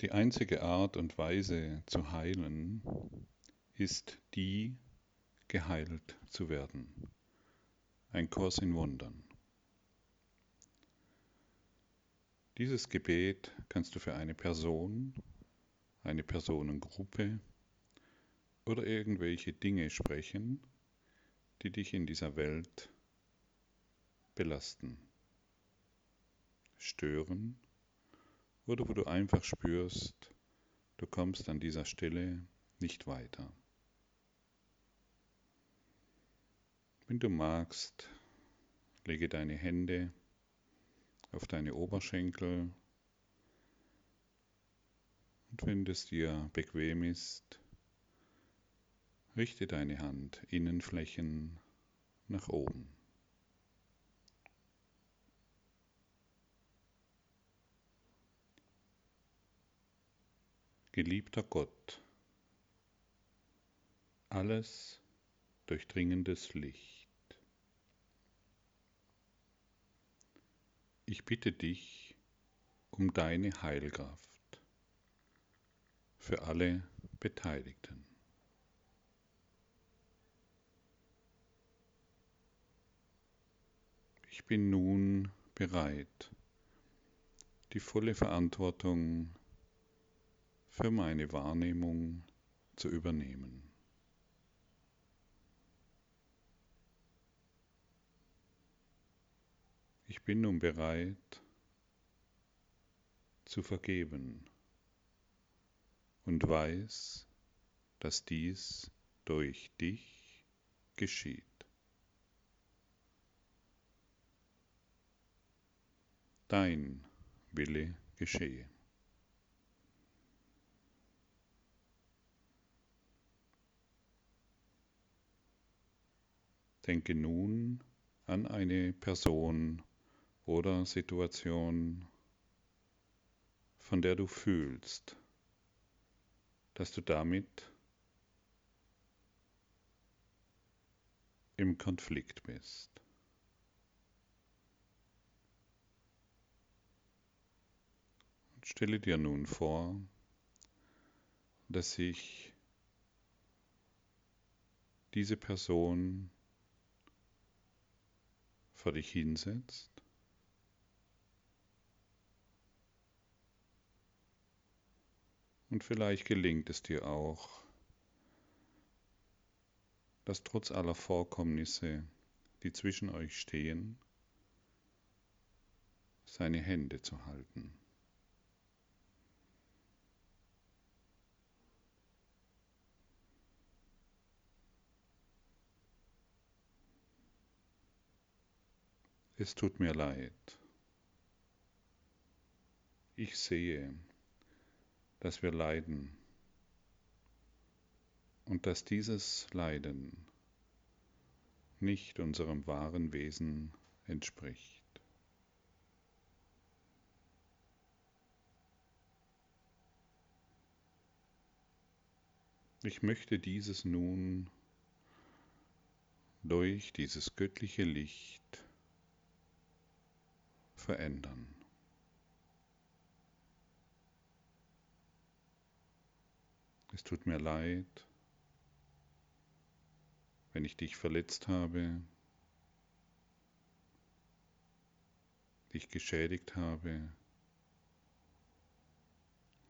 Die einzige Art und Weise zu heilen ist die, geheilt zu werden. Ein Kurs in Wundern. Dieses Gebet kannst du für eine Person, eine Personengruppe oder irgendwelche Dinge sprechen, die dich in dieser Welt belasten, stören oder wo du einfach spürst, du kommst an dieser Stelle nicht weiter. Wenn du magst, lege deine Hände auf deine Oberschenkel und wenn es dir bequem ist, richte deine Hand Innenflächen nach oben. Geliebter Gott, alles durchdringendes Licht. Ich bitte dich um deine Heilkraft für alle Beteiligten. Ich bin nun bereit, die volle Verantwortung für meine Wahrnehmung zu übernehmen. Ich bin nun bereit zu vergeben und weiß, dass dies durch dich geschieht. Dein Wille geschehe. Denke nun an eine Person oder Situation, von der du fühlst, dass du damit im Konflikt bist. Und stelle dir nun vor, dass sich diese Person vor dich hinsetzt Und vielleicht gelingt es dir auch, dass trotz aller Vorkommnisse, die zwischen euch stehen, seine Hände zu halten. Es tut mir leid. Ich sehe, dass wir leiden und dass dieses Leiden nicht unserem wahren Wesen entspricht. Ich möchte dieses nun durch dieses göttliche Licht verändern. Es tut mir leid, wenn ich dich verletzt habe, dich geschädigt habe,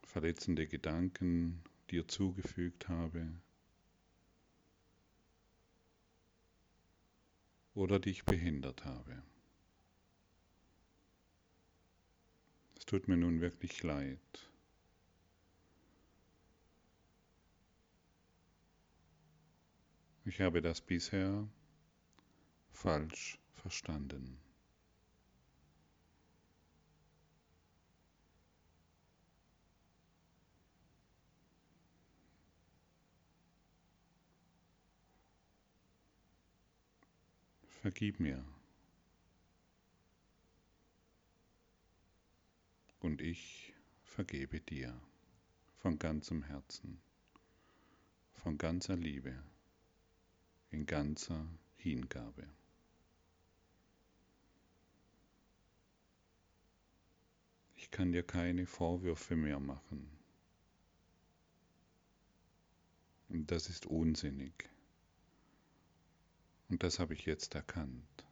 verletzende Gedanken dir zugefügt habe oder dich behindert habe. Tut mir nun wirklich leid. Ich habe das bisher falsch verstanden. Vergib mir. und ich vergebe dir von ganzem Herzen, von ganzer Liebe, in ganzer Hingabe. Ich kann dir keine Vorwürfe mehr machen. Und das ist unsinnig. Und das habe ich jetzt erkannt.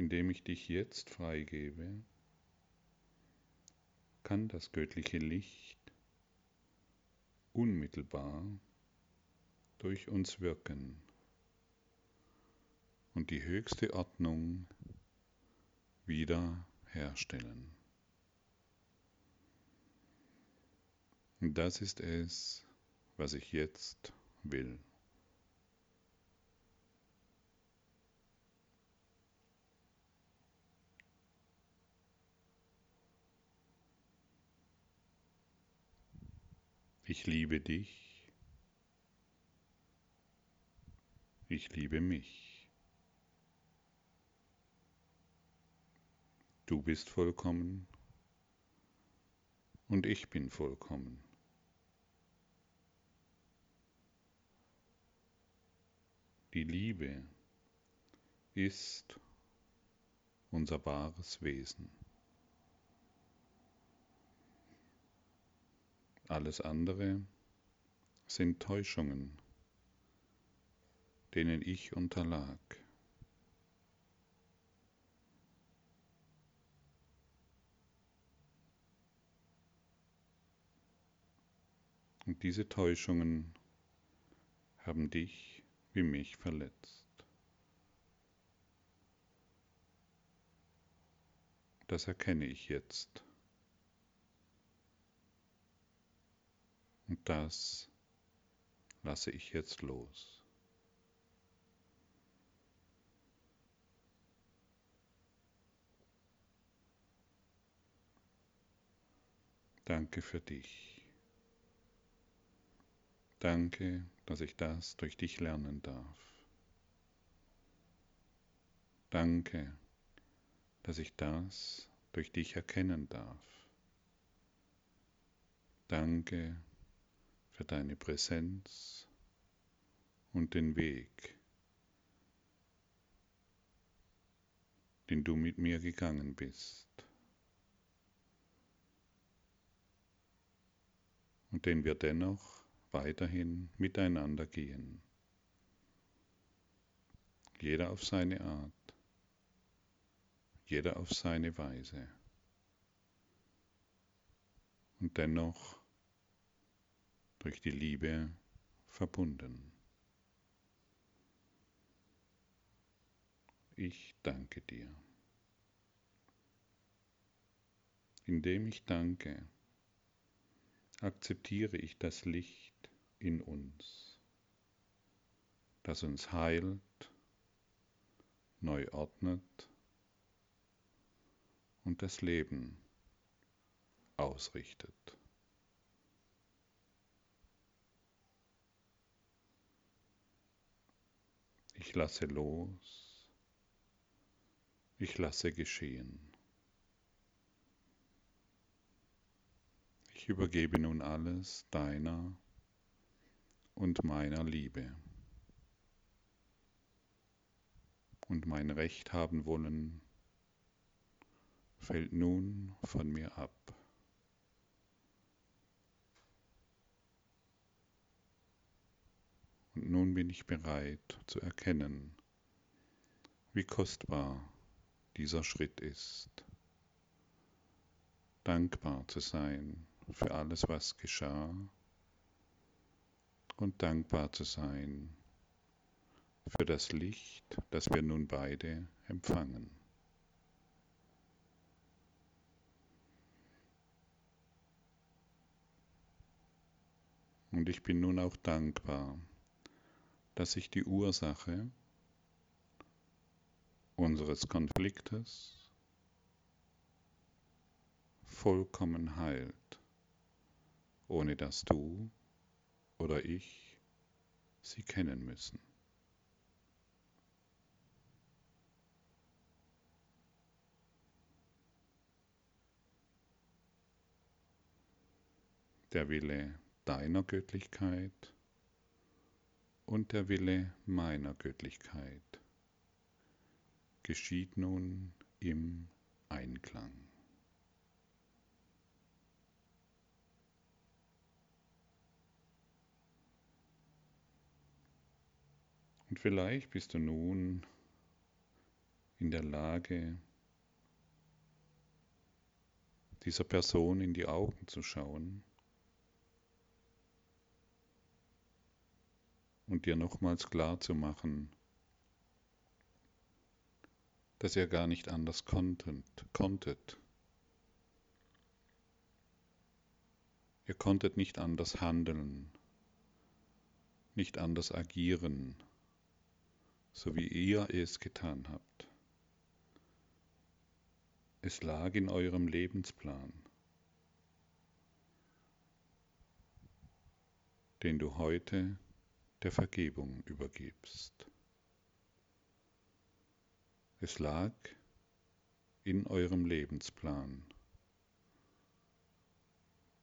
Indem ich dich jetzt freigebe, kann das göttliche Licht unmittelbar durch uns wirken und die höchste Ordnung wieder herstellen. Und das ist es, was ich jetzt will. Ich liebe dich. Ich liebe mich. Du bist vollkommen und ich bin vollkommen. Die Liebe ist unser wahres Wesen. Alles andere sind Täuschungen, denen ich unterlag. Und diese Täuschungen haben dich wie mich verletzt. Das erkenne ich jetzt. Und das lasse ich jetzt los. Danke für dich. Danke, dass ich das durch dich lernen darf. Danke, dass ich das durch dich erkennen darf. Danke, für deine Präsenz und den Weg, den du mit mir gegangen bist und den wir dennoch weiterhin miteinander gehen. Jeder auf seine Art, jeder auf seine Weise. Und dennoch durch die Liebe verbunden. Ich danke dir. Indem ich danke, akzeptiere ich das Licht in uns, das uns heilt, neu ordnet und das Leben ausrichtet. Ich lasse los. Ich lasse geschehen. Ich übergebe nun alles deiner und meiner Liebe. Und mein Recht haben wollen fällt nun von mir ab. Nun bin ich bereit zu erkennen, wie kostbar dieser Schritt ist. Dankbar zu sein für alles, was geschah und dankbar zu sein für das Licht, das wir nun beide empfangen. Und ich bin nun auch dankbar dass sich die Ursache unseres Konfliktes vollkommen heilt, ohne dass du oder ich sie kennen müssen. Der Wille deiner Göttlichkeit und der Wille meiner Göttlichkeit geschieht nun im Einklang. Und vielleicht bist du nun in der Lage, dieser Person in die Augen zu schauen und dir nochmals klar zu machen, dass ihr gar nicht anders konntet. konntet. Ihr konntet nicht anders handeln, nicht anders agieren, so wie ihr es getan habt. Es lag in eurem Lebensplan, den du heute der Vergebung übergibst. Es lag in eurem Lebensplan,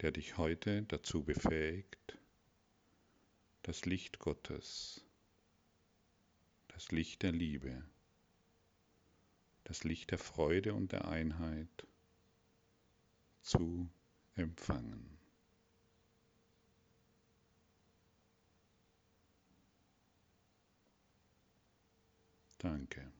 der dich heute dazu befähigt, das Licht Gottes, das Licht der Liebe, das Licht der Freude und der Einheit zu empfangen. Danke.